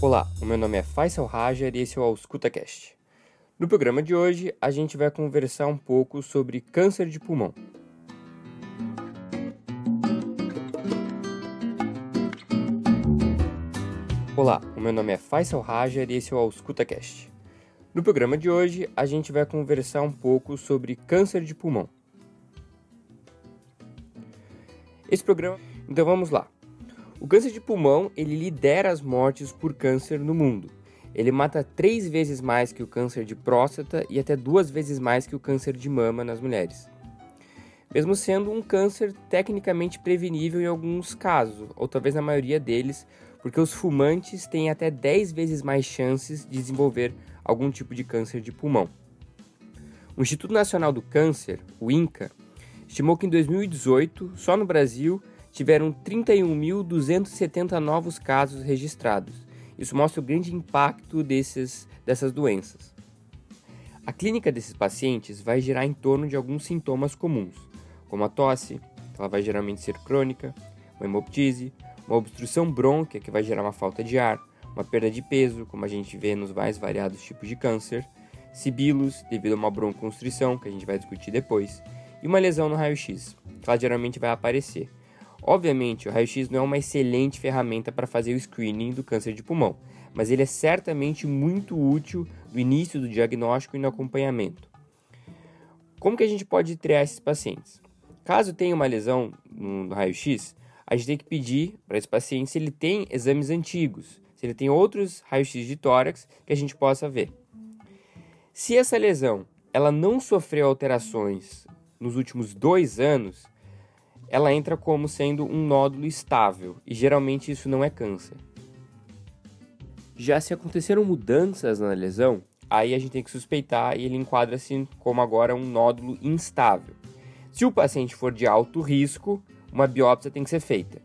Olá, o meu nome é Faisal Rajar e esse é o AuscutaCast. No programa de hoje, a gente vai conversar um pouco sobre câncer de pulmão. Olá, o meu nome é Faisal Rajar e esse é o AuscutaCast. No programa de hoje, a gente vai conversar um pouco sobre câncer de pulmão. Esse programa... Então vamos lá. O câncer de pulmão, ele lidera as mortes por câncer no mundo. Ele mata três vezes mais que o câncer de próstata e até duas vezes mais que o câncer de mama nas mulheres. Mesmo sendo um câncer tecnicamente prevenível em alguns casos, ou talvez na maioria deles, porque os fumantes têm até 10 vezes mais chances de desenvolver algum tipo de câncer de pulmão. O Instituto Nacional do Câncer, o INCA, estimou que em 2018, só no Brasil, tiveram 31.270 novos casos registrados. Isso mostra o grande impacto desses, dessas doenças. A clínica desses pacientes vai gerar em torno de alguns sintomas comuns, como a tosse, que ela vai geralmente ser crônica, uma hemoptise, uma obstrução brônquia, que vai gerar uma falta de ar, uma perda de peso, como a gente vê nos mais variados tipos de câncer, sibilos, devido a uma broncoconstrição, que a gente vai discutir depois, e uma lesão no raio-x, que ela geralmente vai aparecer. Obviamente, o raio-x não é uma excelente ferramenta para fazer o screening do câncer de pulmão, mas ele é certamente muito útil no início do diagnóstico e no acompanhamento. Como que a gente pode triar esses pacientes? Caso tenha uma lesão no raio-x, a gente tem que pedir para esse paciente se ele tem exames antigos, se ele tem outros raios-x de tórax que a gente possa ver. Se essa lesão ela não sofreu alterações nos últimos dois anos, ela entra como sendo um nódulo estável e geralmente isso não é câncer. Já se aconteceram mudanças na lesão, aí a gente tem que suspeitar e ele enquadra-se como agora um nódulo instável. Se o paciente for de alto risco, uma biópsia tem que ser feita.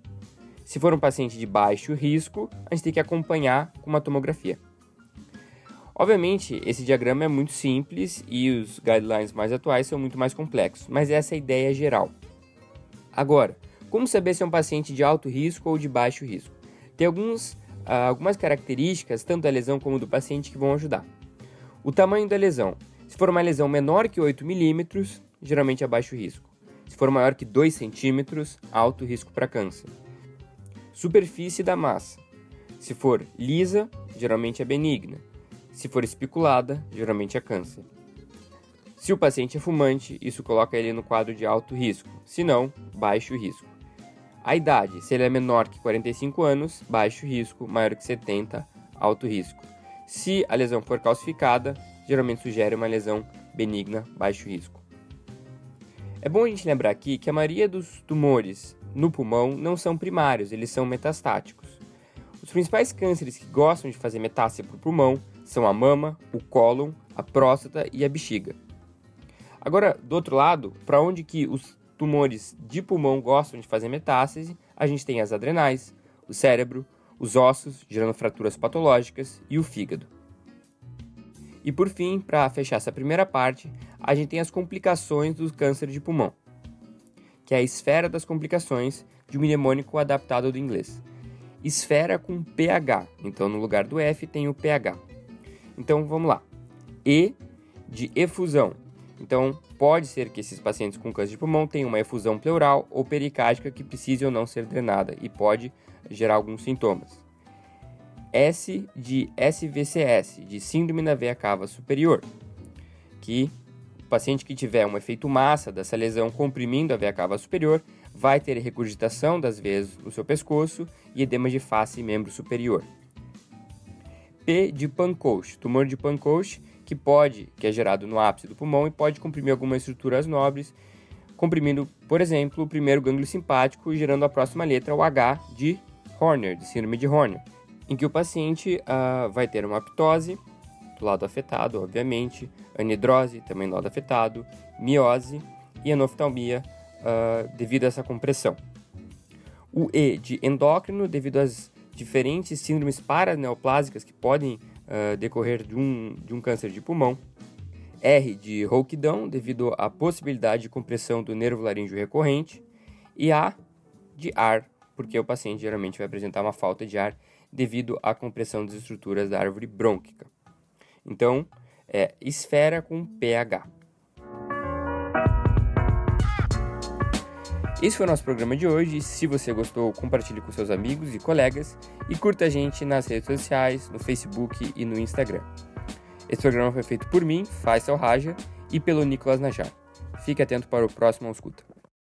Se for um paciente de baixo risco, a gente tem que acompanhar com uma tomografia. Obviamente, esse diagrama é muito simples e os guidelines mais atuais são muito mais complexos, mas essa é a ideia geral. Agora, como saber se é um paciente de alto risco ou de baixo risco? Tem alguns, uh, algumas características, tanto da lesão como do paciente, que vão ajudar. O tamanho da lesão. Se for uma lesão menor que 8 milímetros, geralmente é baixo risco. Se for maior que 2 centímetros, alto risco para câncer. Superfície da massa. Se for lisa, geralmente é benigna. Se for especulada, geralmente é câncer. Se o paciente é fumante, isso coloca ele no quadro de alto risco, se não, baixo risco. A idade, se ele é menor que 45 anos, baixo risco, maior que 70, alto risco. Se a lesão for calcificada, geralmente sugere uma lesão benigna, baixo risco. É bom a gente lembrar aqui que a maioria dos tumores no pulmão não são primários, eles são metastáticos. Os principais cânceres que gostam de fazer metástase para o pulmão são a mama, o cólon, a próstata e a bexiga. Agora, do outro lado, para onde que os tumores de pulmão gostam de fazer metástase, a gente tem as adrenais, o cérebro, os ossos, gerando fraturas patológicas, e o fígado. E por fim, para fechar essa primeira parte, a gente tem as complicações do câncer de pulmão, que é a esfera das complicações de um mnemônico adaptado do inglês. Esfera com pH, então no lugar do F tem o pH. Então vamos lá. E de efusão, então, pode ser que esses pacientes com câncer de pulmão tenham uma efusão pleural ou pericárdica que precise ou não ser drenada e pode gerar alguns sintomas. S de SVCS, de síndrome da veia cava superior, que o paciente que tiver um efeito massa dessa lesão comprimindo a veia cava superior vai ter regurgitação das veias no seu pescoço e edema de face e membro superior. P de Pancoast, tumor de Pancoast, que pode, que é gerado no ápice do pulmão e pode comprimir algumas estruturas nobres, comprimindo, por exemplo, o primeiro gânglio simpático gerando a próxima letra, o H de Horner, de síndrome de Horner, em que o paciente uh, vai ter uma aptose do lado afetado, obviamente, anidrose também do lado afetado, miose e anoftalmia uh, devido a essa compressão. O E de endócrino, devido às diferentes síndromes paraneoplásicas que podem uh, decorrer de um, de um câncer de pulmão. R de rouquidão, devido à possibilidade de compressão do nervo laríngeo recorrente. E A de ar, porque o paciente geralmente vai apresentar uma falta de ar devido à compressão das estruturas da árvore brônquica. Então, é esfera com pH. Esse foi o nosso programa de hoje. Se você gostou, compartilhe com seus amigos e colegas e curta a gente nas redes sociais, no Facebook e no Instagram. Esse programa foi feito por mim, Faisal Raja, e pelo Nicolas Najar. Fique atento para o próximo Escuta.